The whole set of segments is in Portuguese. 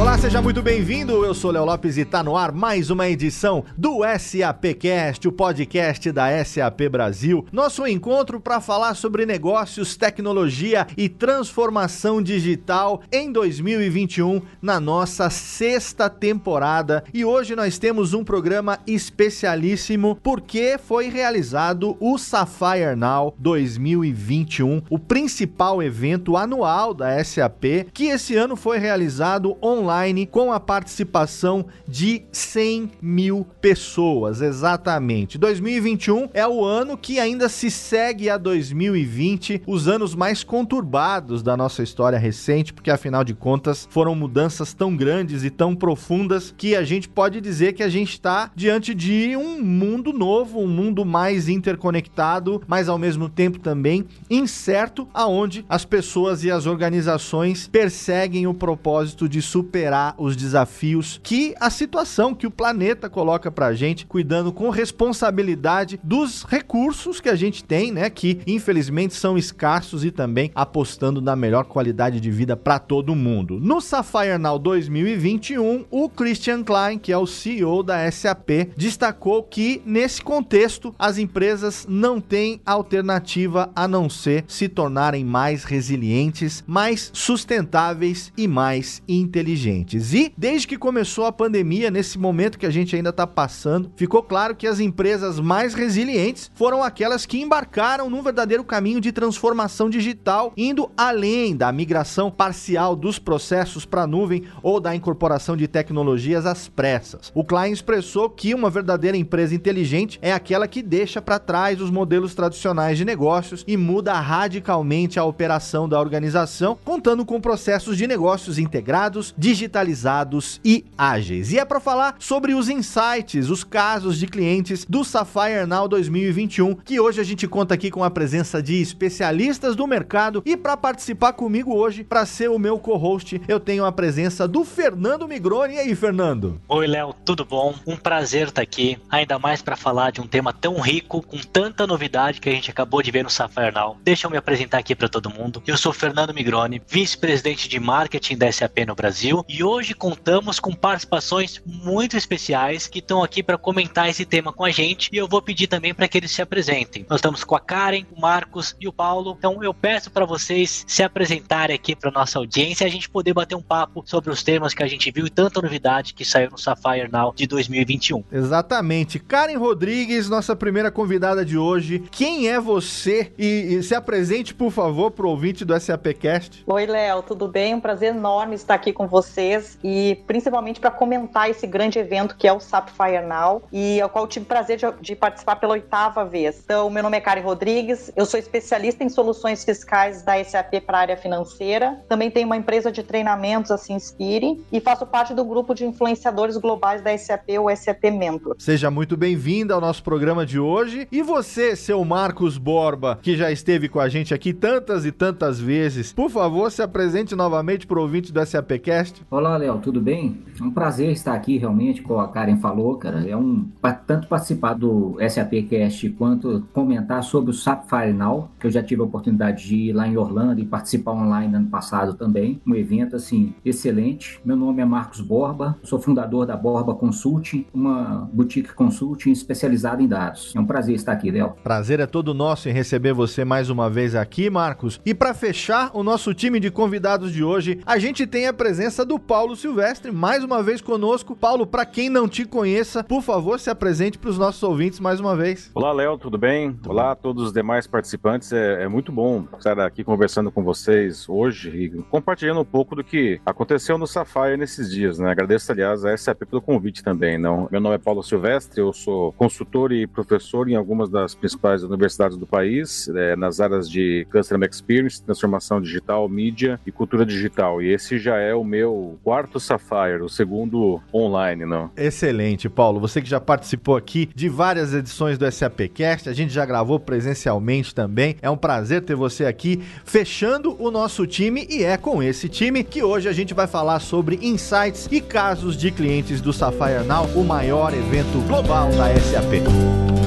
Olá, seja muito bem-vindo. Eu sou Léo Lopes e está no ar mais uma edição do SAPcast, o podcast da SAP Brasil. Nosso encontro para falar sobre negócios, tecnologia e transformação digital em 2021, na nossa sexta temporada. E hoje nós temos um programa especialíssimo porque foi realizado o Sapphire Now 2021, o principal evento anual da SAP, que esse ano foi realizado online online com a participação de 100 mil pessoas, exatamente. 2021 é o ano que ainda se segue a 2020, os anos mais conturbados da nossa história recente, porque afinal de contas foram mudanças tão grandes e tão profundas que a gente pode dizer que a gente está diante de um mundo novo, um mundo mais interconectado, mas ao mesmo tempo também incerto, aonde as pessoas e as organizações perseguem o propósito de superar superar os desafios que a situação que o planeta coloca pra gente, cuidando com responsabilidade dos recursos que a gente tem, né, que infelizmente são escassos e também apostando na melhor qualidade de vida para todo mundo. No Sapphire Now 2021, o Christian Klein, que é o CEO da SAP, destacou que nesse contexto as empresas não têm alternativa a não ser se tornarem mais resilientes, mais sustentáveis e mais inteligentes. E desde que começou a pandemia, nesse momento que a gente ainda está passando, ficou claro que as empresas mais resilientes foram aquelas que embarcaram num verdadeiro caminho de transformação digital, indo além da migração parcial dos processos para a nuvem ou da incorporação de tecnologias às pressas. O Klein expressou que uma verdadeira empresa inteligente é aquela que deixa para trás os modelos tradicionais de negócios e muda radicalmente a operação da organização, contando com processos de negócios integrados, digitalizados digitalizados e ágeis. E é para falar sobre os insights, os casos de clientes do Sapphire Now 2021, que hoje a gente conta aqui com a presença de especialistas do mercado e para participar comigo hoje, para ser o meu co-host, eu tenho a presença do Fernando Migroni. E aí, Fernando? Oi, Léo, tudo bom? Um prazer estar aqui, ainda mais para falar de um tema tão rico, com tanta novidade que a gente acabou de ver no Sapphire Now. Deixa eu me apresentar aqui para todo mundo. Eu sou Fernando Migroni, vice-presidente de marketing da SAP no Brasil e hoje contamos com participações muito especiais que estão aqui para comentar esse tema com a gente e eu vou pedir também para que eles se apresentem. Nós estamos com a Karen, o Marcos e o Paulo. Então eu peço para vocês se apresentarem aqui para nossa audiência e a gente poder bater um papo sobre os temas que a gente viu e tanta novidade que saiu no Sapphire Now de 2021. Exatamente. Karen Rodrigues, nossa primeira convidada de hoje. Quem é você? E, e se apresente, por favor, para o ouvinte do SAPcast. Oi, Léo, tudo bem? Um prazer enorme estar aqui com você vocês e principalmente para comentar esse grande evento que é o Sapphire Now e ao qual tive o prazer de, de, participar pela oitava vez. Então, meu nome é Karen Rodrigues, eu sou especialista em soluções fiscais da SAP para a área financeira. Também tenho uma empresa de treinamentos, a Inspire, e faço parte do grupo de influenciadores globais da SAP, o SAP Mentor. Seja muito bem-vinda ao nosso programa de hoje. E você, seu Marcos Borba, que já esteve com a gente aqui tantas e tantas vezes, por favor, se apresente novamente para o ouvinte do SAPcast. Olá, Léo, tudo bem? É um prazer estar aqui realmente, como a Karen falou, cara. É um tanto participar do SAPcast quanto comentar sobre o Sapphire Now, que eu já tive a oportunidade de ir lá em Orlando e participar online ano passado também. Um evento assim excelente. Meu nome é Marcos Borba, sou fundador da Borba Consulting, uma boutique consulting especializada em dados. É um prazer estar aqui, Léo. Prazer é todo nosso em receber você mais uma vez aqui, Marcos. E para fechar o nosso time de convidados de hoje, a gente tem a presença do Paulo Silvestre, mais uma vez conosco. Paulo, para quem não te conheça, por favor, se apresente para os nossos ouvintes mais uma vez. Olá, Léo, tudo bem? Olá a todos os demais participantes. É, é, muito bom estar aqui conversando com vocês hoje e compartilhando um pouco do que aconteceu no Sapphire nesses dias, né? Agradeço, aliás, a SAP pelo convite também. Não? Meu nome é Paulo Silvestre, eu sou consultor e professor em algumas das principais universidades do país, é, nas áreas de Customer Experience, transformação digital, mídia e cultura digital. E esse já é o meu o quarto Sapphire, o segundo online, não? Excelente, Paulo. Você que já participou aqui de várias edições do SAPcast, a gente já gravou presencialmente também. É um prazer ter você aqui fechando o nosso time e é com esse time que hoje a gente vai falar sobre insights e casos de clientes do Sapphire Now, o maior evento global da SAP.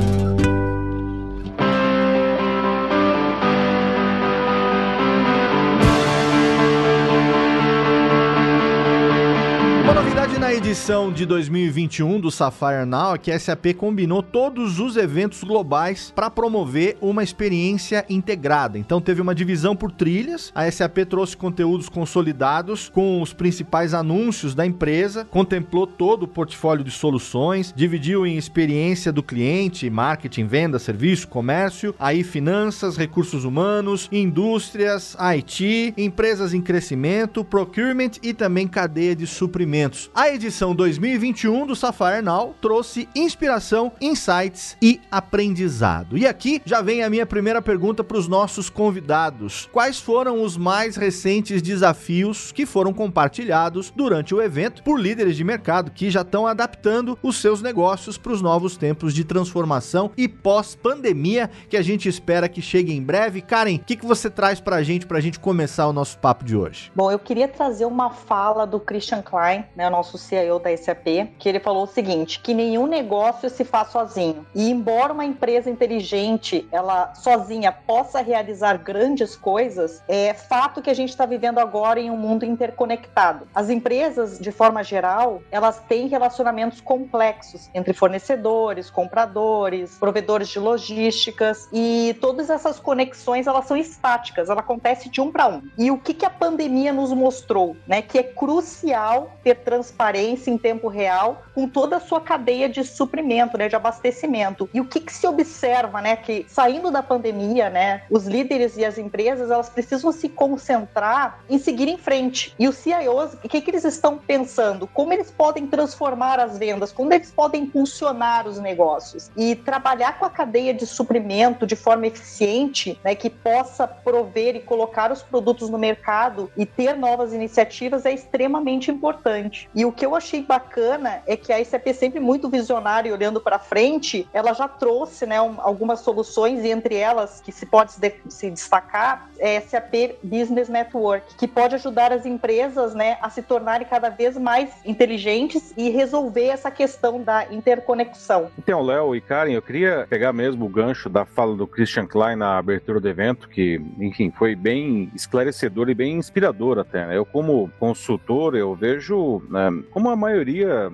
Edição de 2021 do Sapphire Now é que a SAP combinou todos os eventos globais para promover uma experiência integrada. Então teve uma divisão por trilhas, a SAP trouxe conteúdos consolidados com os principais anúncios da empresa, contemplou todo o portfólio de soluções, dividiu em experiência do cliente, marketing, venda, serviço, comércio, aí finanças, recursos humanos, indústrias, IT, empresas em crescimento, procurement e também cadeia de suprimentos. A edição edição 2021 do Sapphire Now trouxe inspiração, insights e aprendizado. E aqui já vem a minha primeira pergunta para os nossos convidados. Quais foram os mais recentes desafios que foram compartilhados durante o evento por líderes de mercado que já estão adaptando os seus negócios para os novos tempos de transformação e pós-pandemia que a gente espera que chegue em breve? Karen, o que, que você traz para a gente para a gente começar o nosso papo de hoje? Bom, eu queria trazer uma fala do Christian Klein, né, nosso CIO Da SAP, que ele falou o seguinte, que nenhum negócio se faz sozinho. E embora uma empresa inteligente, ela sozinha possa realizar grandes coisas, é fato que a gente está vivendo agora em um mundo interconectado. As empresas, de forma geral, elas têm relacionamentos complexos entre fornecedores, compradores, provedores de logísticas e todas essas conexões elas são estáticas, ela acontece de um para um. E o que, que a pandemia nos mostrou, né? Que é crucial ter transparência em tempo real com toda a sua cadeia de suprimento, né, de abastecimento. E o que, que se observa, né, que saindo da pandemia, né, os líderes e as empresas, elas precisam se concentrar em seguir em frente. E os CIOs, o que, que eles estão pensando? Como eles podem transformar as vendas? Como eles podem impulsionar os negócios? E trabalhar com a cadeia de suprimento de forma eficiente, né, que possa prover e colocar os produtos no mercado e ter novas iniciativas é extremamente importante. E o que eu achei bacana é que a SAP sempre muito visionária olhando para frente, ela já trouxe, né, um, algumas soluções e entre elas que se pode se, de, se destacar é SAP Business Network, que pode ajudar as empresas, né, a se tornarem cada vez mais inteligentes e resolver essa questão da interconexão. Então, Léo e Karen, eu queria pegar mesmo o gancho da fala do Christian Klein na abertura do evento, que, enfim, foi bem esclarecedor e bem inspirador até. Né? Eu, como consultor, eu vejo né, como a maioria,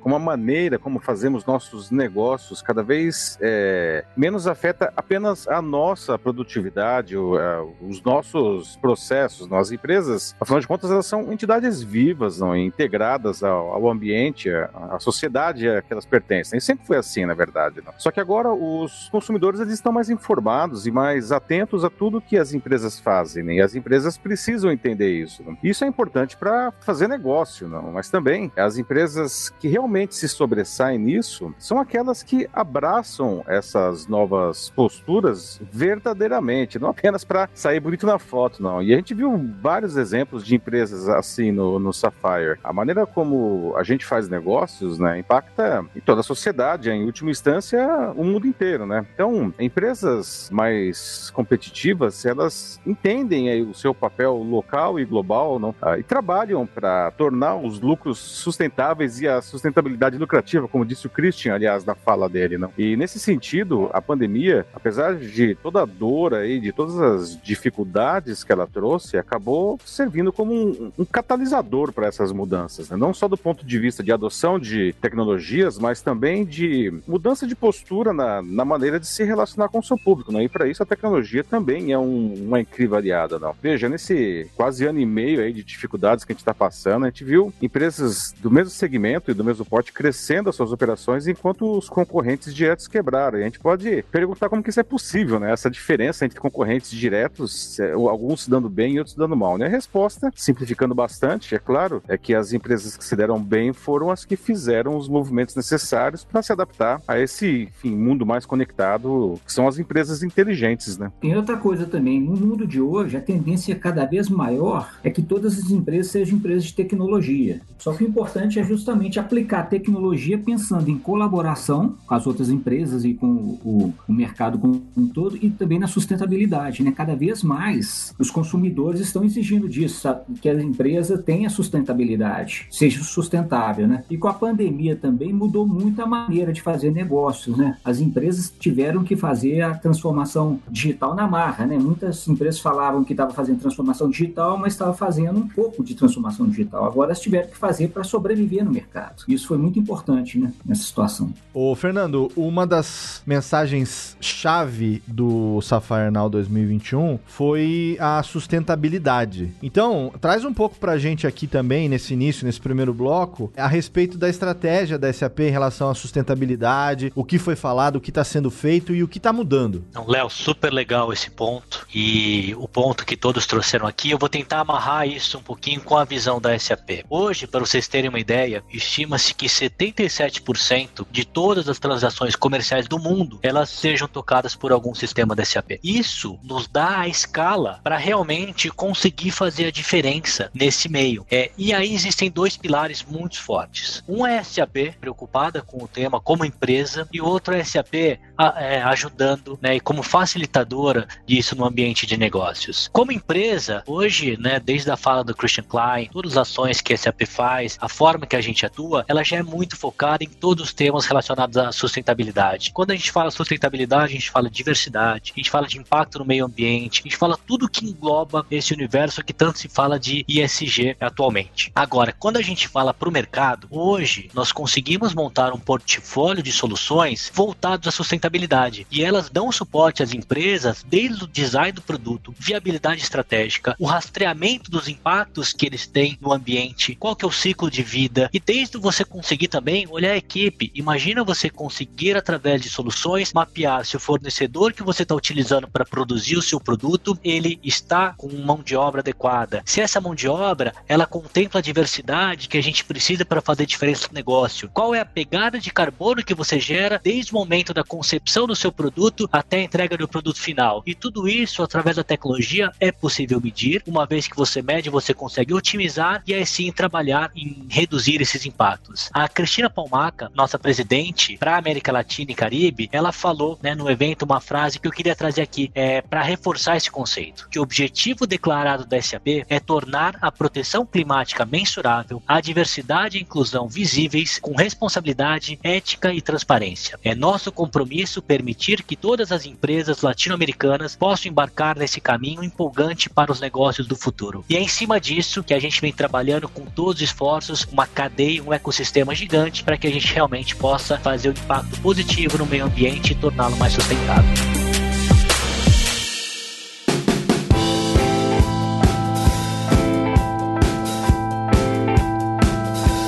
como a maneira como fazemos nossos negócios cada vez é, menos afeta apenas a nossa produtividade, uh, os nossos processos. As empresas, afinal de contas, elas são entidades vivas, não, integradas ao, ao ambiente, à, sociedade a que elas pertencem. E sempre foi assim, na verdade. Não. Só que agora os consumidores eles estão mais informados e mais atentos a tudo que as empresas fazem. Né? E as empresas precisam entender isso. Não. Isso é importante para fazer negócio, não, mas também as empresas que realmente se sobressaem nisso são aquelas que abraçam essas novas posturas verdadeiramente, não apenas para sair bonito na foto, não. E a gente viu vários exemplos de empresas assim no, no Sapphire. A maneira como a gente faz negócios, né, impacta em toda a sociedade, em última instância, o mundo inteiro, né? Então, empresas mais competitivas, elas entendem aí o seu papel local e global, não? Ah, e trabalham para tornar os lucros sustentáveis e a sustentabilidade lucrativa, como disse o Christian, aliás, na fala dele, não? E nesse sentido, a pandemia, apesar de toda a dor aí, de todas as dificuldades que ela trouxe, acabou servindo como um, um catalisador para essas mudanças, né? não só do ponto de vista de adoção de tecnologias, mas também de mudança de postura na, na maneira de se relacionar com o seu público, né? E para isso a tecnologia também é um, uma incrível aliada, não? Veja, nesse quase ano e meio aí de dificuldades que a gente está passando, a gente viu empresas empresas do mesmo segmento e do mesmo porte crescendo as suas operações enquanto os concorrentes diretos quebraram. E a gente pode perguntar como que isso é possível, né? Essa diferença entre concorrentes diretos, alguns se dando bem e outros se dando mal, né? A resposta, simplificando bastante, é claro, é que as empresas que se deram bem foram as que fizeram os movimentos necessários para se adaptar a esse enfim, mundo mais conectado, que são as empresas inteligentes, né? Tem outra coisa também, no mundo de hoje, a tendência cada vez maior é que todas as empresas sejam empresas de tecnologia. Só que o importante é justamente aplicar tecnologia pensando em colaboração com as outras empresas e com o, o mercado como um todo e também na sustentabilidade. Né? Cada vez mais os consumidores estão exigindo disso, sabe? que a empresa tenha sustentabilidade, seja sustentável. Né? E com a pandemia também mudou muito a maneira de fazer negócios. Né? As empresas tiveram que fazer a transformação digital na marra. Né? Muitas empresas falavam que estavam fazendo transformação digital, mas estavam fazendo um pouco de transformação digital. Agora elas tiveram que fazer para sobreviver no mercado. Isso foi muito importante né, nessa situação. Ô, Fernando, uma das mensagens-chave do Sapphire Now 2021 foi a sustentabilidade. Então, traz um pouco para a gente aqui também, nesse início, nesse primeiro bloco, a respeito da estratégia da SAP em relação à sustentabilidade, o que foi falado, o que está sendo feito e o que está mudando. Então, Léo, super legal esse ponto. E o ponto que todos trouxeram aqui, eu vou tentar amarrar isso um pouquinho com a visão da SAP. Hoje, para vocês terem uma ideia, estima-se que 77% de todas as transações comerciais do mundo elas sejam tocadas por algum sistema da SAP. Isso nos dá a escala para realmente conseguir fazer a diferença nesse meio. É, e aí existem dois pilares muito fortes. Um é a SAP preocupada com o tema como empresa e outro é a SAP a, é, ajudando né, e como facilitadora disso no ambiente de negócios. Como empresa, hoje, né, desde a fala do Christian Klein, todas as ações que a SAP faz, a forma que a gente atua, ela já é muito focada em todos os temas relacionados à sustentabilidade. Quando a gente fala sustentabilidade, a gente fala diversidade, a gente fala de impacto no meio ambiente, a gente fala tudo que engloba esse universo que tanto se fala de ISG atualmente. Agora, quando a gente fala para o mercado, hoje nós conseguimos montar um portfólio de soluções voltados à sustentabilidade e elas dão suporte às empresas desde o design do produto, viabilidade estratégica, o rastreamento dos impactos que eles têm no ambiente, qual que é o ciclo de vida e desde você conseguir também olhar a equipe. Imagina você conseguir através de soluções mapear se o fornecedor que você está utilizando para produzir o seu produto ele está com mão de obra adequada. Se essa mão de obra ela contempla a diversidade que a gente precisa para fazer diferença no negócio. Qual é a pegada de carbono que você gera desde o momento da concepção do seu produto até a entrega do produto final. E tudo isso através da tecnologia é possível medir. Uma vez que você mede, você consegue otimizar e aí sim trabalhar em reduzir esses impactos. A Cristina Palmaca, nossa presidente para América Latina e Caribe, ela falou né, no evento uma frase que eu queria trazer aqui é, para reforçar esse conceito: que o objetivo declarado da SAP é tornar a proteção climática mensurável, a diversidade e inclusão visíveis com responsabilidade, ética e transparência. É nosso compromisso permitir que todas as empresas latino-americanas possam embarcar nesse caminho empolgante para os negócios do futuro. E é em cima disso que a gente vem trabalhando com todos os esforços, uma cadeia, um ecossistema gigante para que a gente realmente possa fazer um impacto positivo no meio ambiente e torná-lo mais sustentável.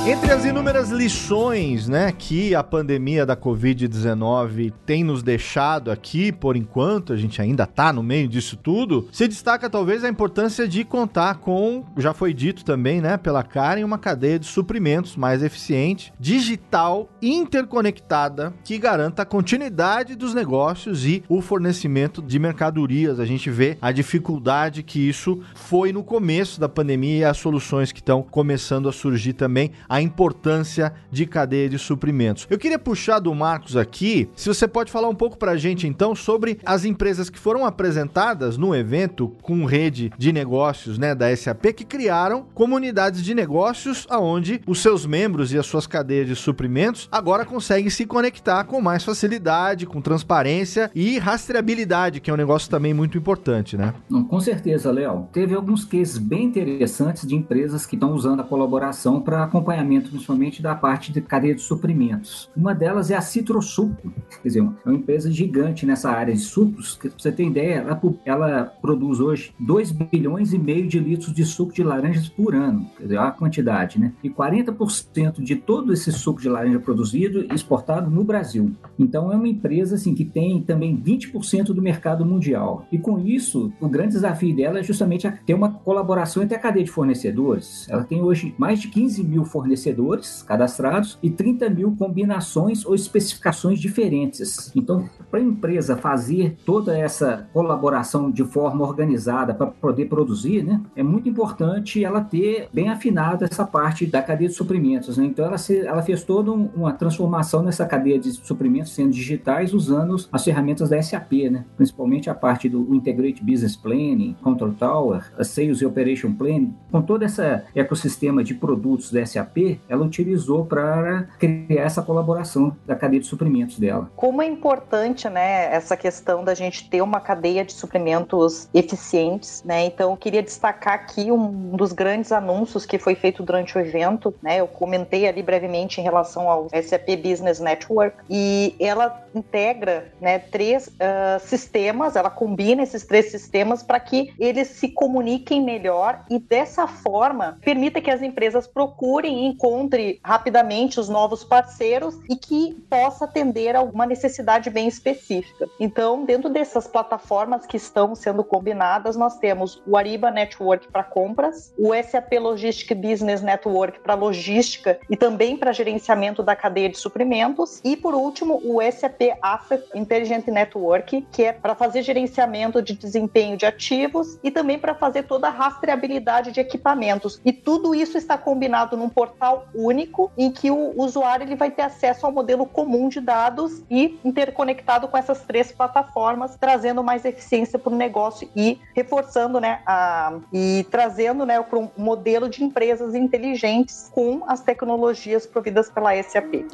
Entre as inúmeras lições, né, que a pandemia da Covid-19 tem nos deixado aqui, por enquanto, a gente ainda tá no meio disso tudo, se destaca talvez a importância de contar com, já foi dito também, né, pela Karen, uma cadeia de suprimentos mais eficiente, digital, interconectada, que garanta a continuidade dos negócios e o fornecimento de mercadorias. A gente vê a dificuldade que isso foi no começo da pandemia e as soluções que estão começando a surgir também a importância de cadeia de suprimentos. Eu queria puxar do Marcos aqui, se você pode falar um pouco para a gente então sobre as empresas que foram apresentadas no evento com rede de negócios, né, da SAP que criaram comunidades de negócios aonde os seus membros e as suas cadeias de suprimentos agora conseguem se conectar com mais facilidade, com transparência e rastreabilidade, que é um negócio também muito importante, né? Não, com certeza, Léo. Teve alguns cases bem interessantes de empresas que estão usando a colaboração para acompanhamento, principalmente da parte de cadeia de suprimentos. Uma delas é a Citrosuco, quer dizer, é uma empresa gigante nessa área de sucos, que, pra você ter ideia, ela, ela produz hoje 2 bilhões e meio de litros de suco de laranjas por ano, quer dizer, a quantidade, né? E 40% de todo esse suco de laranja produzido e exportado no Brasil. Então é uma empresa assim que tem também 20% do mercado mundial. E com isso, o grande desafio dela é justamente ter uma colaboração entre a cadeia de fornecedores. Ela tem hoje mais de 15 mil fornecedores cadastrados e 30 mil combinações ou especificações diferentes. Então, para a empresa fazer toda essa colaboração de forma organizada para poder produzir, né, é muito importante ela ter bem afinada essa parte da cadeia de suprimentos. Né? Então, ela, se, ela fez toda uma transformação nessa cadeia de suprimentos sendo digitais usando as ferramentas da SAP, né? principalmente a parte do Integrated Business Planning, Control Tower, Sales e Operation Planning, com todo esse ecossistema de produtos da SAP, ela utilizou para criar essa colaboração da cadeia de suprimentos dela. Como é importante, né, essa questão da gente ter uma cadeia de suprimentos eficientes, né? Então, eu queria destacar aqui um dos grandes anúncios que foi feito durante o evento, né? Eu comentei ali brevemente em relação ao SAP Business Network e ela integra, né, três uh, sistemas, ela combina esses três sistemas para que eles se comuniquem melhor e dessa forma permita que as empresas procurem e encontrem rapidamente os novos parceiros e que possa atender a uma necessidade bem específica. Então, dentro dessas plataformas que estão sendo combinadas, nós temos o Ariba Network para compras, o SAP Logistic Business Network para logística e também para gerenciamento da cadeia de suprimentos e por último o SAP Asset Intelligent Network, que é para fazer gerenciamento de desempenho de ativos e também para fazer toda a rastreabilidade de equipamentos. E tudo isso está combinado num portal único em que o usuário ele vai ter acesso ao modelo comum de dados e interconectado com essas três plataformas, trazendo mais eficiência para o negócio e reforçando, né, a, e trazendo, né, para um modelo de empresas inteligentes com as tecnologias providas pela SAP.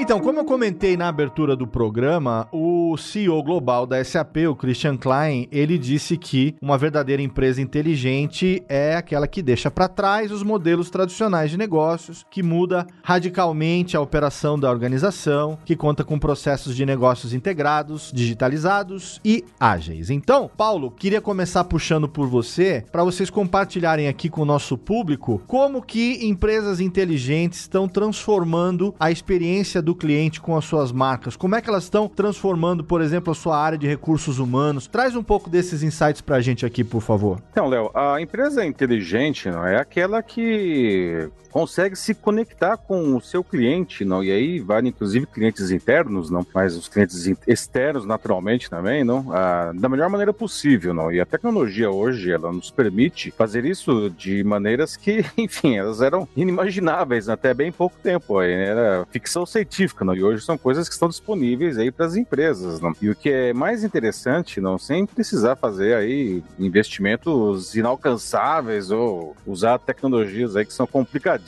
Então, como eu comentei na abertura do programa, o CEO global da SAP, o Christian Klein, ele disse que uma verdadeira empresa inteligente é aquela que deixa para trás os modelos tradicionais de negócios, que muda radicalmente a operação da organização, que conta com processos de negócios integrados, digitalizados e ágeis. Então, Paulo, queria começar puxando por você para vocês compartilharem aqui com o nosso público como que empresas inteligentes estão transformando a experiência do do cliente com as suas marcas? Como é que elas estão transformando, por exemplo, a sua área de recursos humanos? Traz um pouco desses insights para a gente aqui, por favor. Então, Léo, a empresa inteligente não é aquela que consegue se conectar com o seu cliente, não? E aí vale inclusive clientes internos, não? Mas os clientes externos, naturalmente, também, não? Ah, da melhor maneira possível, não? E a tecnologia hoje, ela nos permite fazer isso de maneiras que, enfim, elas eram inimagináveis até bem pouco tempo. Aí, era ficção científica, não? E hoje são coisas que estão disponíveis aí para as empresas, não? E o que é mais interessante, não? Sem precisar fazer aí investimentos inalcançáveis ou usar tecnologias aí que são complicadas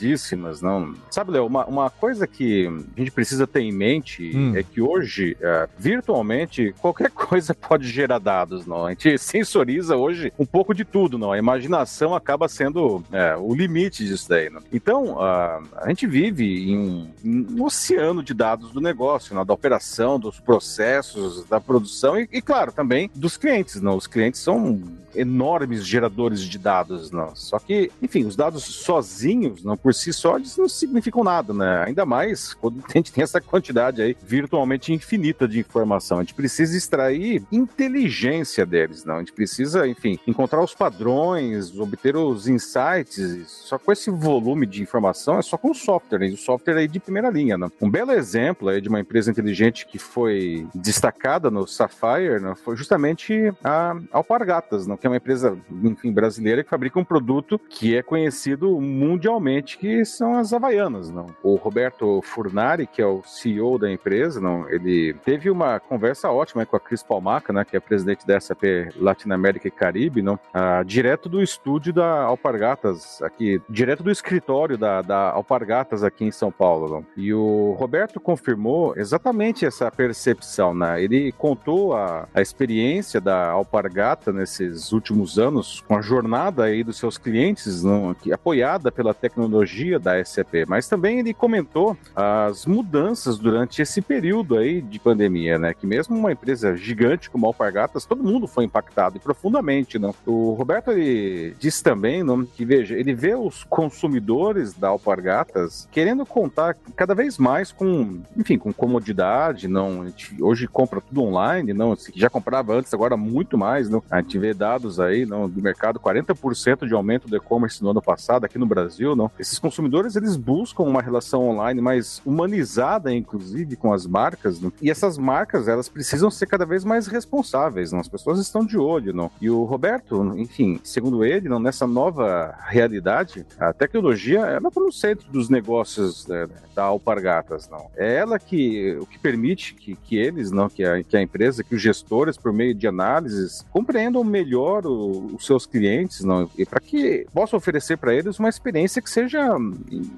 não. Sabe, Léo, uma, uma coisa que a gente precisa ter em mente hum. é que hoje, é, virtualmente, qualquer coisa pode gerar dados, não. A gente sensoriza hoje um pouco de tudo, não. A imaginação acaba sendo é, o limite disso daí, não? Então, a, a gente vive em um, um, oceano de dados do negócio, não? da operação, dos processos, da produção e, e, claro, também dos clientes, não. Os clientes são enormes geradores de dados, não. Só que, enfim, os dados sozinhos, não por si só, eles não significam nada, né? Ainda mais quando a gente tem essa quantidade aí virtualmente infinita de informação. A gente precisa extrair inteligência deles, não? A gente precisa, enfim, encontrar os padrões, obter os insights. Só com esse volume de informação é só com software, né? E o software aí de primeira linha, né? Um belo exemplo aí de uma empresa inteligente que foi destacada no Sapphire, né? Foi justamente a Alpargatas, né? Que é uma empresa, enfim, brasileira que fabrica um produto que é conhecido mundialmente que são as havaianas, não. O Roberto Furnari, que é o CEO da empresa, não, ele teve uma conversa ótima com a Cris Palmaca, né, que é presidente da SAP Latinoamérica e Caribe, não, ah, direto do estúdio da Alpargatas, aqui, direto do escritório da, da Alpargatas aqui em São Paulo, não. E o Roberto confirmou exatamente essa percepção, né? Ele contou a, a experiência da Alpargata nesses últimos anos com a jornada aí dos seus clientes, não, que, apoiada pela tecnologia da SAP, mas também ele comentou as mudanças durante esse período aí de pandemia, né? Que mesmo uma empresa gigante como a Alpargatas, todo mundo foi impactado e profundamente, não? O Roberto ele disse também, não, que veja, ele vê os consumidores da Alpargatas querendo contar cada vez mais com, enfim, com comodidade, não? A gente hoje compra tudo online, não? Já comprava antes, agora muito mais, não? A gente vê dados aí, não, do mercado, 40% de aumento do e-commerce no ano passado aqui no Brasil, não? Esses consumidores eles buscam uma relação online mais humanizada, inclusive, com as marcas, não? E essas marcas, elas precisam ser cada vez mais responsáveis, não? As pessoas estão de olho, não? E o Roberto, enfim, segundo ele, não, nessa nova realidade, a tecnologia, ela está no centro dos negócios né, da Alpargatas, não? É ela que, o que permite que, que eles, não, que a, que a empresa, que os gestores, por meio de análises, compreendam melhor o, os seus clientes, não? E para que possam oferecer para eles uma experiência que seja,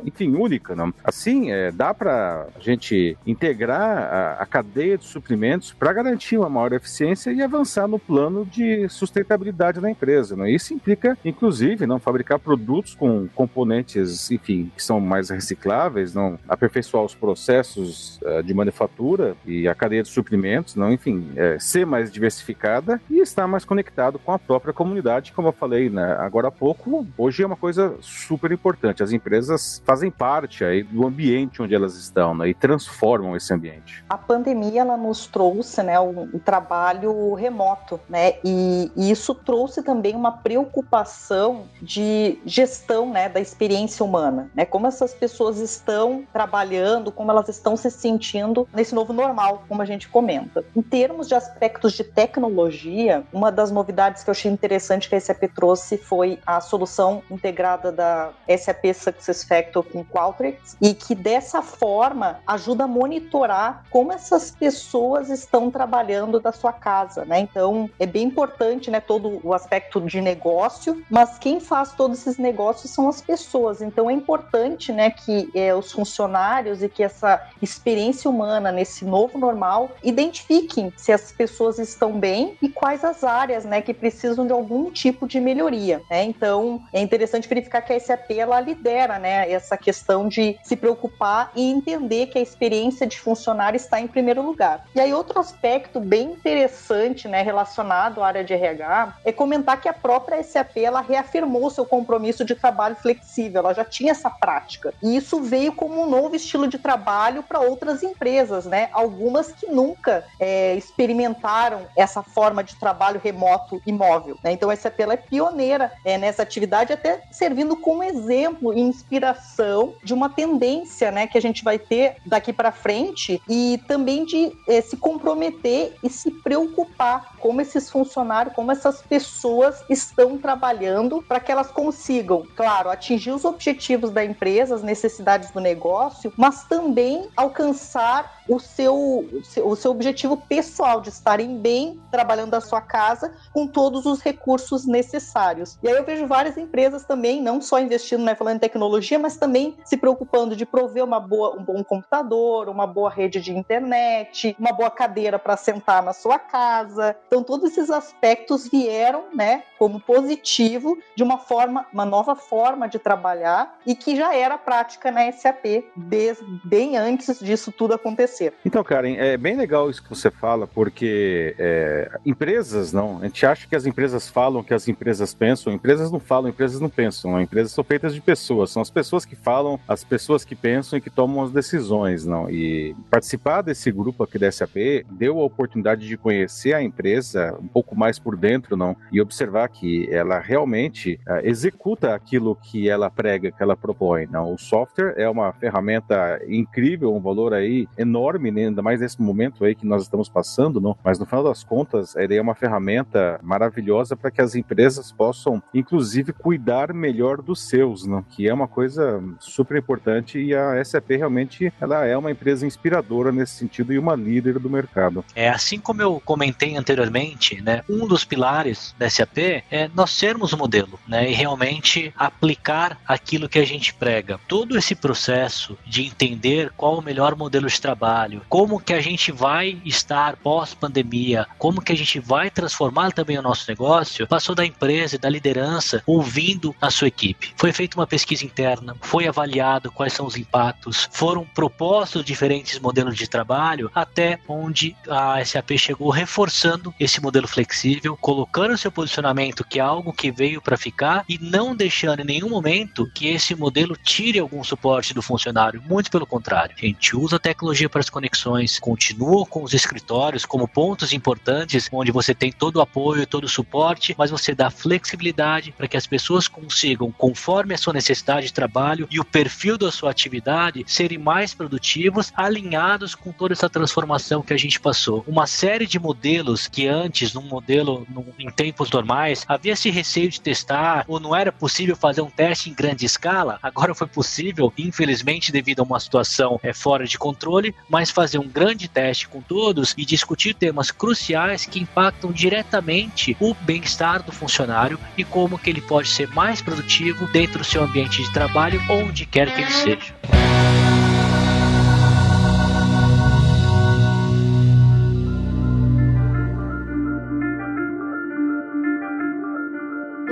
enfim, única, não? Assim, é, dá para a gente integrar a, a cadeia de suprimentos para garantir uma maior eficiência e avançar no plano de sustentabilidade da empresa, não? Isso implica, inclusive, não fabricar produtos com componentes, enfim, que são mais recicláveis, não aperfeiçoar os processos uh, de manufatura e a cadeia de suprimentos, não, enfim, é, ser mais diversificada e estar mais conectado com a própria comunidade, como eu falei né, agora há pouco, hoje é uma coisa super importante. As empresas fazem parte aí do ambiente onde elas estão né, e transformam esse ambiente. A pandemia ela nos trouxe né, o trabalho remoto, né, e, e, isso trouxe também uma preocupação de gestão né, da experiência humana, né, como essas pessoas estão trabalhando, como elas estão se sentindo nesse novo normal, como a gente comenta. Em termos de aspectos de tecnologia, uma das novidades que eu achei interessante que a SAP trouxe foi a solução integrada da SAP SuccessFactors com Qualtrics e que dessa forma ajuda a monitorar como essas pessoas estão trabalhando da sua casa, né? Então é bem importante, né, todo o aspecto de negócio, mas quem faz todos esses negócios são as pessoas. Então é importante, né, que é, os funcionários e que essa experiência humana nesse novo normal identifiquem se as pessoas estão bem e quais as áreas, né, que precisam de algum tipo de melhoria. Né? Então é interessante verificar que a SAP ela lidera, né, essa questão de se preocupar e entender que a experiência de funcionário está em primeiro lugar. E aí outro aspecto bem interessante, né, relacionado à área de RH, é comentar que a própria SAP ela reafirmou seu compromisso de trabalho flexível. Ela já tinha essa prática e isso veio como um novo estilo de trabalho para outras empresas, né? Algumas que nunca é, experimentaram essa forma de trabalho remoto e móvel. Né? Então a SAP é pioneira é, nessa atividade, até servindo como exemplo e inspiração de uma tendência, né, que a gente vai ter daqui para frente e também de é, se comprometer e se preocupar como esses funcionários, como essas pessoas estão trabalhando para que elas consigam, claro, atingir os objetivos da empresa, as necessidades do negócio, mas também alcançar o seu, o seu objetivo pessoal de estarem bem trabalhando da sua casa com todos os recursos necessários. E aí eu vejo várias empresas também, não só investindo, né, falando em tecnologia, mas também se preocupando de prover uma boa, um bom computador, uma boa rede de internet, uma boa cadeira para sentar na sua casa. Então todos esses aspectos vieram, né, como positivo de uma forma, uma nova forma de trabalhar e que já era prática na SAP desde bem antes disso tudo acontecer acontecer. Então, Karen, é bem legal isso que você fala, porque é, empresas, não, a gente acha que as empresas falam que as empresas pensam, empresas não falam, empresas não pensam, empresas são feitas de pessoas, são as pessoas que falam, as pessoas que pensam e que tomam as decisões, não, e participar desse grupo aqui da SAP deu a oportunidade de conhecer a empresa um pouco mais por dentro, não, e observar que ela realmente uh, executa aquilo que ela prega, que ela propõe, não, o software é uma ferramenta incrível, um valor aí enorme enorme, né? ainda mais nesse momento aí que nós estamos passando, não? mas no final das contas, ele é uma ferramenta maravilhosa para que as empresas possam, inclusive, cuidar melhor dos seus, não? que é uma coisa super importante e a SAP realmente ela é uma empresa inspiradora nesse sentido e uma líder do mercado. É assim como eu comentei anteriormente, né? Um dos pilares da SAP é nós sermos o modelo, né? E realmente aplicar aquilo que a gente prega. Todo esse processo de entender qual o melhor modelo de trabalho trabalho, como que a gente vai estar pós-pandemia, como que a gente vai transformar também o nosso negócio, passou da empresa e da liderança ouvindo a sua equipe. Foi feita uma pesquisa interna, foi avaliado quais são os impactos, foram propostos diferentes modelos de trabalho, até onde a SAP chegou reforçando esse modelo flexível, colocando seu posicionamento que é algo que veio para ficar e não deixando em nenhum momento que esse modelo tire algum suporte do funcionário. Muito pelo contrário. A gente usa a tecnologia para as conexões, continua com os escritórios como pontos importantes onde você tem todo o apoio, todo o suporte, mas você dá flexibilidade para que as pessoas consigam, conforme a sua necessidade de trabalho e o perfil da sua atividade, serem mais produtivos, alinhados com toda essa transformação que a gente passou. Uma série de modelos que antes, num modelo num, em tempos normais, havia esse receio de testar ou não era possível fazer um teste em grande escala, agora foi possível, infelizmente, devido a uma situação é, fora de controle, mas fazer um grande teste com todos e discutir temas cruciais que impactam diretamente o bem-estar do funcionário e como que ele pode ser mais produtivo dentro do seu ambiente de trabalho, onde quer que ele seja.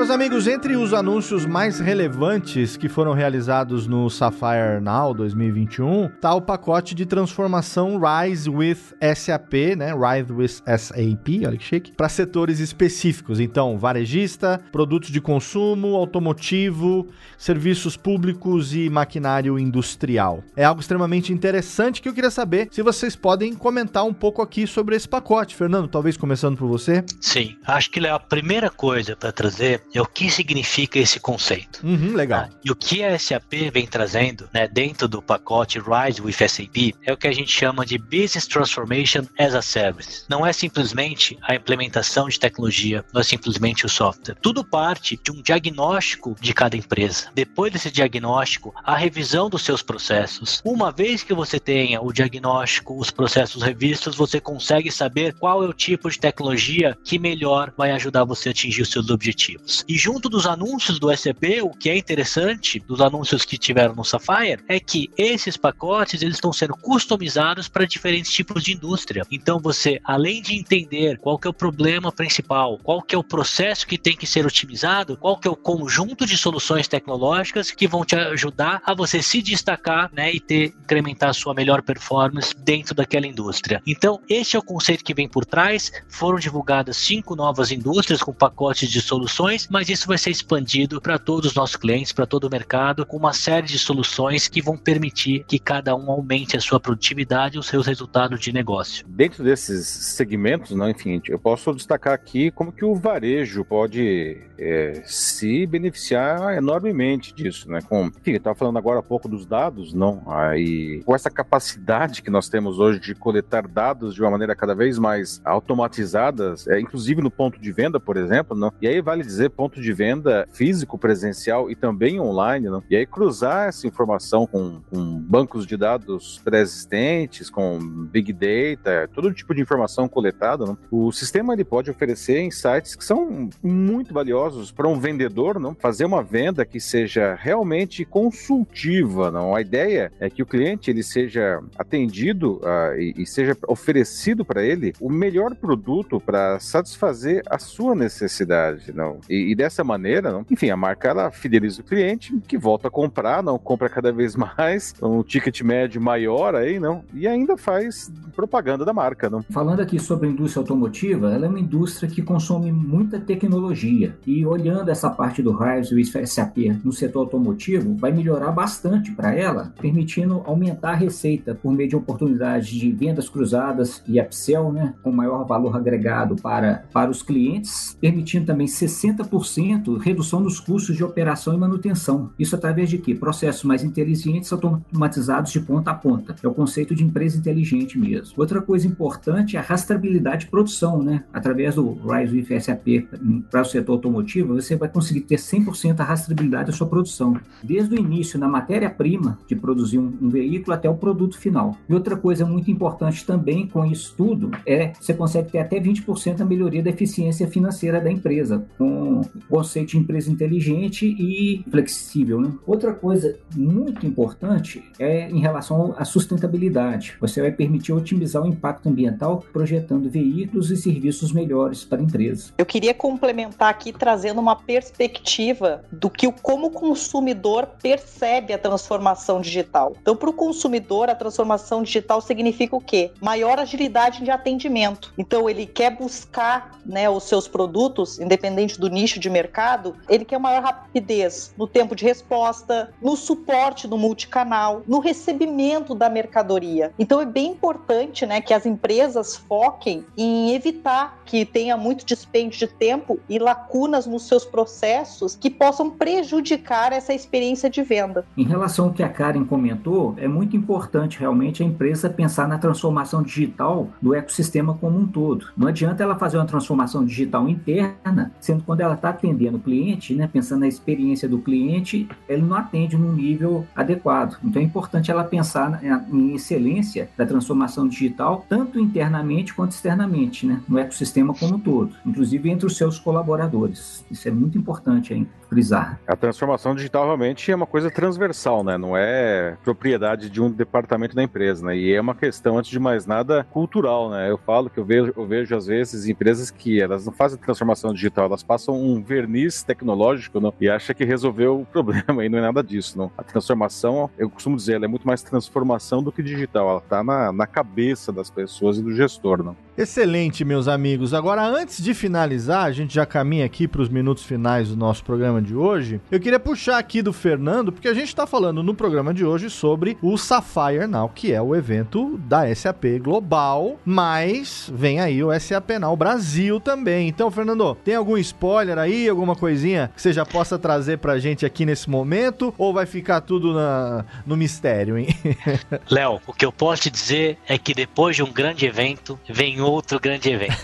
Meus amigos, entre os anúncios mais relevantes que foram realizados no Sapphire Now 2021, tá o pacote de transformação Rise with SAP, né? Rise with SAP, olha que chique, para setores específicos. Então, varejista, produtos de consumo, automotivo, serviços públicos e maquinário industrial. É algo extremamente interessante que eu queria saber se vocês podem comentar um pouco aqui sobre esse pacote. Fernando, talvez começando por você. Sim, acho que a primeira coisa para trazer é o que significa esse conceito. Uhum, legal. E o que a SAP vem trazendo, né, dentro do pacote Rise with SAP, é o que a gente chama de Business Transformation as a Service. Não é simplesmente a implementação de tecnologia, não é simplesmente o software. Tudo parte de um diagnóstico de cada empresa. Depois desse diagnóstico, a revisão dos seus processos. Uma vez que você tenha o diagnóstico, os processos revistos, você consegue saber qual é o tipo de tecnologia que melhor vai ajudar você a atingir os seus objetivos. E junto dos anúncios do SAP, o que é interessante dos anúncios que tiveram no Sapphire é que esses pacotes eles estão sendo customizados para diferentes tipos de indústria. Então você, além de entender qual que é o problema principal, qual que é o processo que tem que ser otimizado, qual que é o conjunto de soluções tecnológicas que vão te ajudar a você se destacar, né, e ter incrementar a sua melhor performance dentro daquela indústria. Então, esse é o conceito que vem por trás. Foram divulgadas cinco novas indústrias com pacotes de soluções, mas isso vai ser expandido para todos os nossos clientes, para todo o mercado, com uma série de soluções que vão permitir que cada um aumente a sua produtividade e os seus resultados de negócio. Dentro desses segmentos, não, enfim, eu posso destacar aqui como que o varejo pode é, se beneficiar enormemente disso, né? Com, enfim, eu estava falando agora há pouco dos dados, não? Aí, com essa capacidade que nós temos hoje de coletar dados de uma maneira cada vez mais automatizada, é, inclusive no ponto de venda, por exemplo, não? E aí vale dizer ponto de venda físico, presencial e também online, né? e aí cruzar essa informação com, com bancos de dados pré-existentes, com big data, todo tipo de informação coletada, né? o sistema ele pode oferecer insights que são muito valiosos para um vendedor, não? fazer uma venda que seja realmente consultiva. Não? A ideia é que o cliente ele seja atendido uh, e, e seja oferecido para ele o melhor produto para satisfazer a sua necessidade. Não? E, e, dessa maneira, enfim, a marca ela fideliza o cliente que volta a comprar, não compra cada vez mais, um ticket médio maior aí, não, e ainda faz propaganda da marca, não. Falando aqui sobre a indústria automotiva, ela é uma indústria que consome muita tecnologia e olhando essa parte do Rise e SAP no setor automotivo, vai melhorar bastante para ela, permitindo aumentar a receita por meio de oportunidades de vendas cruzadas e upsell, né, com maior valor agregado para, para os clientes, permitindo também 60% 10% redução dos custos de operação e manutenção. Isso através de quê? Processos mais inteligentes automatizados de ponta a ponta. É o conceito de empresa inteligente mesmo. Outra coisa importante é a rastreabilidade de produção, né? Através do Rise with SAP para o setor automotivo, você vai conseguir ter 100% a rastreabilidade da sua produção, desde o início na matéria-prima de produzir um, um veículo até o produto final. E outra coisa muito importante também com isso tudo é você consegue ter até 20% a melhoria da eficiência financeira da empresa, com conceito de empresa inteligente e flexível. Né? Outra coisa muito importante é em relação à sustentabilidade. Você vai permitir otimizar o impacto ambiental projetando veículos e serviços melhores para a empresa. Eu queria complementar aqui trazendo uma perspectiva do que o como o consumidor percebe a transformação digital. Então, para o consumidor, a transformação digital significa o quê? Maior agilidade de atendimento. Então, ele quer buscar né, os seus produtos, independente do nicho de mercado, ele quer maior rapidez no tempo de resposta, no suporte do multicanal, no recebimento da mercadoria. Então, é bem importante né, que as empresas foquem em evitar que tenha muito dispêndio de tempo e lacunas nos seus processos que possam prejudicar essa experiência de venda. Em relação ao que a Karen comentou, é muito importante realmente a empresa pensar na transformação digital do ecossistema como um todo. Não adianta ela fazer uma transformação digital interna, sendo quando ela está atendendo o cliente, né, pensando na experiência do cliente, ele não atende num nível adequado. Então é importante ela pensar em excelência da transformação digital, tanto internamente quanto externamente, né, no ecossistema como um todo, inclusive entre os seus colaboradores. Isso é muito importante hein, frisar. A transformação digital realmente é uma coisa transversal, né? Não é propriedade de um departamento da empresa, né? E é uma questão, antes de mais nada, cultural, né? Eu falo que eu vejo, eu vejo às vezes empresas que elas não fazem transformação digital, elas passam um verniz tecnológico não? e acham que resolveu o problema, e não é nada disso, não. A transformação, eu costumo dizer, ela é muito mais transformação do que digital, ela está na, na cabeça das pessoas e do gestor, não. Excelente, meus amigos. Agora, antes de finalizar, a gente já caminha aqui para os minutos finais do nosso programa de hoje. Eu queria puxar aqui do Fernando, porque a gente está falando no programa de hoje sobre o Sapphire Now, que é o evento da SAP Global, mas vem aí o SAP Now Brasil também. Então, Fernando, tem algum spoiler aí, alguma coisinha que você já possa trazer para a gente aqui nesse momento, ou vai ficar tudo na, no mistério, hein? Léo, o que eu posso te dizer é que depois de um grande evento, vem outro grande evento.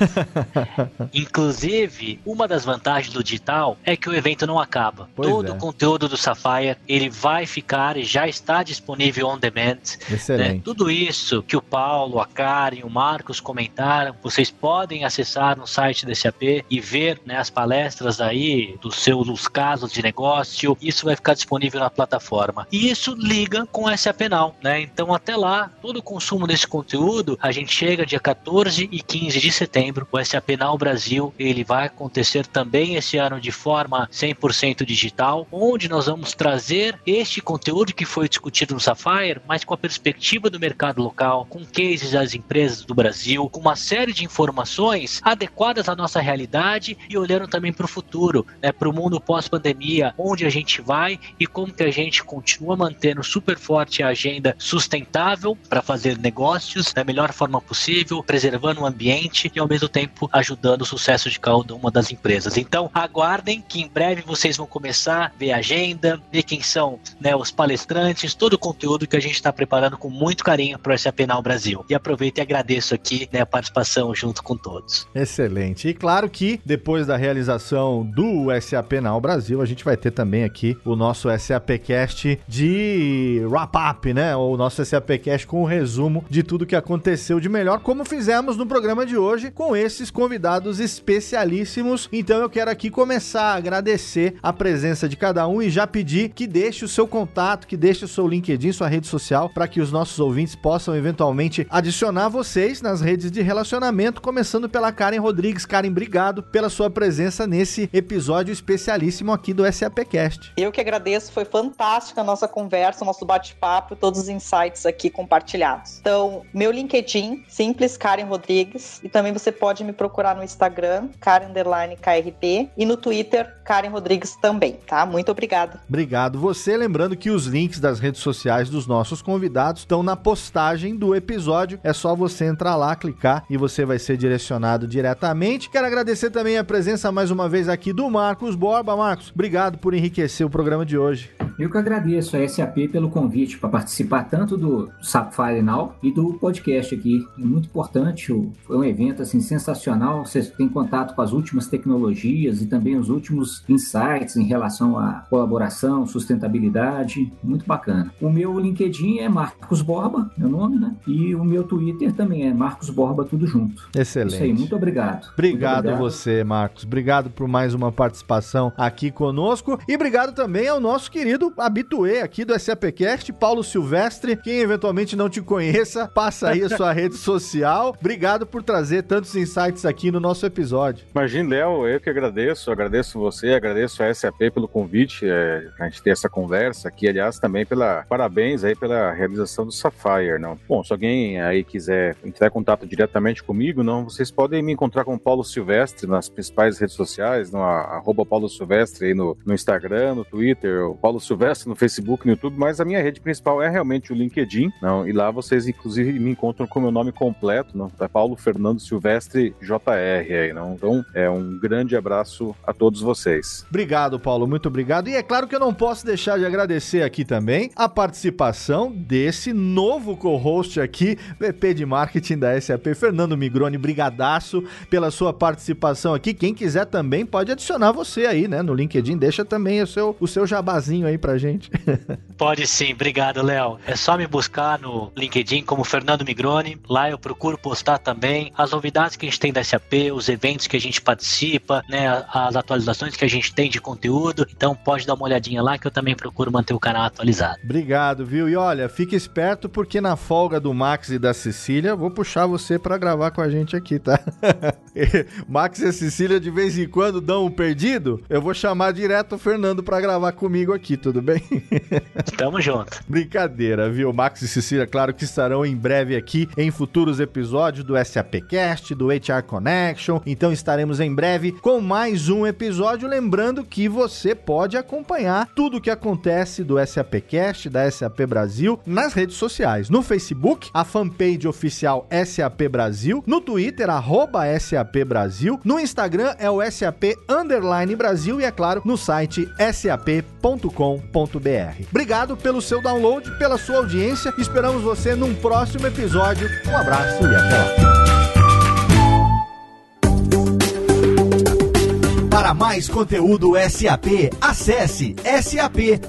Inclusive, uma das vantagens do digital é que o evento não acaba. Pois Todo é. o conteúdo do Sapphire, ele vai ficar e já está disponível on demand. Excelente. né? Tudo isso que o Paulo, a Karen, o Marcos comentaram, vocês podem acessar no site da SAP e ver né, as palestras aí dos seus casos de negócio. Isso vai ficar disponível na plataforma. E isso liga com o SAP Now, né? Então até lá, todo o consumo desse conteúdo, a gente chega dia 14 e 15 de setembro. O SAP Now Brasil, ele vai acontecer também esse ano de forma 100% digital, onde nós vamos trazer este conteúdo que foi discutido no Sapphire, mas com a perspectiva do mercado local, com cases das empresas do Brasil, com uma série de informações adequadas à nossa realidade e olhando também para o futuro, né, para o mundo pós-pandemia, onde a gente vai e como que a gente continua mantendo super forte a agenda sustentável para fazer negócios da melhor forma possível, preservando o ambiente e ao mesmo tempo ajudando o sucesso de cada uma das empresas. Então, aguardem que em breve vocês vão começar a ver a agenda, ver quem são né, os palestrantes, todo o conteúdo que a gente está preparando com muito carinho para o SAP Now Brasil. E aproveito e agradeço aqui né, a participação junto com todos. Excelente. E claro que depois da realização do SAP Now Brasil, a gente vai ter também aqui o nosso SAPcast de wrap-up, né? O nosso SAPcast com o resumo de tudo que aconteceu de melhor, como fizemos no programa de hoje com esses convidados especialíssimos. Então eu quero aqui começar a agradecer a presença de cada um e já pedir que deixe o seu contato, que deixe o seu LinkedIn, sua rede social, para que os nossos ouvintes possam eventualmente adicionar vocês nas redes de relacionamento, começando pela Karen Rodrigues. Karen, obrigado pela sua presença nesse episódio especialíssimo aqui do SAPcast. Eu que agradeço, foi fantástica a nossa conversa, o nosso bate-papo, todos os insights aqui compartilhados. Então, meu LinkedIn, simples Karen Rodrigues, e também você pode me procurar no Instagram, Karen underline KRP, e no Twitter, Karen Rodrigues também, tá? Muito obrigada. Obrigado você, lembrando que os links das redes sociais dos nossos convidados estão na postagem do episódio. É só você entrar lá, clicar e você vai ser direcionado diretamente. Quero agradecer também a presença mais uma vez aqui do Marcos Borba. Marcos, obrigado por enriquecer o programa de hoje. Eu que agradeço a SAP pelo convite para participar tanto do Sapphire Now e do podcast aqui. É muito importante, foi um evento assim sensacional. Você tem contato com as últimas tecnologias e também os últimos insights em relação à colaboração, sustentabilidade. Muito bacana. O meu LinkedIn é Marcos Borba, meu nome, né? E o meu Twitter também é Marcos Borba, tudo junto. Excelente. Isso aí, muito obrigado. Obrigado, muito obrigado. você, Marcos. Obrigado por mais uma participação aqui conosco. E obrigado também ao nosso querido habituê aqui do SAPcast, Paulo Silvestre. Quem eventualmente não te conheça, passa aí a sua rede social. Obrigado por trazer tantos insights aqui no nosso episódio. Imagina, Léo, eu que agradeço. Agradeço você, agradeço a SAP pelo convite, é, a gente ter essa conversa aqui. Aliás, também pela parabéns aí pela realização do Sapphire, não? Bom, se alguém aí quiser entrar em contato diretamente comigo, não, vocês podem me encontrar com Paulo Silvestre nas principais redes sociais, no arroba Paulo Silvestre aí no, no Instagram, no Twitter, o Paulo Silvestre no Facebook, no YouTube, mas a minha rede principal é realmente o LinkedIn, não? E lá vocês inclusive me encontram com o meu nome completo, não? É Paulo Fernando Silvestre JR aí, não? Então, é um grande abraço a todos vocês. Obrigado, Paulo, muito obrigado. E é claro que eu não posso deixar de agradecer aqui também a participação desse novo co-host aqui, VP de Marketing da SAP, Fernando Migroni, brigadaço pela sua participação aqui. Quem quiser também pode adicionar você aí, né, no LinkedIn, deixa também o seu, o seu jabazinho aí pra gente. Pode sim, obrigado, Léo. É só me buscar no LinkedIn como Fernando Migroni. Lá eu procuro postar também as novidades que a gente tem da SAP, os eventos que a gente participa, né, as atualizações que a gente tem de conteúdo. Então pode dar uma olhadinha lá que eu também procuro manter o canal atualizado. Obrigado, viu? E olha, fique esperto porque na folga do Max e da Cecília, vou puxar você para gravar com a gente aqui, tá? Max e a Cecília de vez em quando dão um perdido, eu vou chamar direto o Fernando para gravar comigo aqui, tudo bem? Tamo junto. Brincadeira, viu? Max e Cecília, claro que estarão em breve aqui em futuros episódios do SAPcast, do HR Connection. Então estaremos em breve com mais um episódio, lembrando que você pode acompanhar tudo o que acontece do SAPcast, da SAP Brasil nas redes sociais, no Facebook, a fanpage oficial SAP Brasil, no Twitter arroba SAP Brasil, no Instagram é o SAP Brasil e é claro, no site sap.com.br. Obrigado pelo seu download, pela sua audiência. Esperamos você num próximo episódio. Um abraço e até lá. Para mais conteúdo SAP, acesse sap.com.br.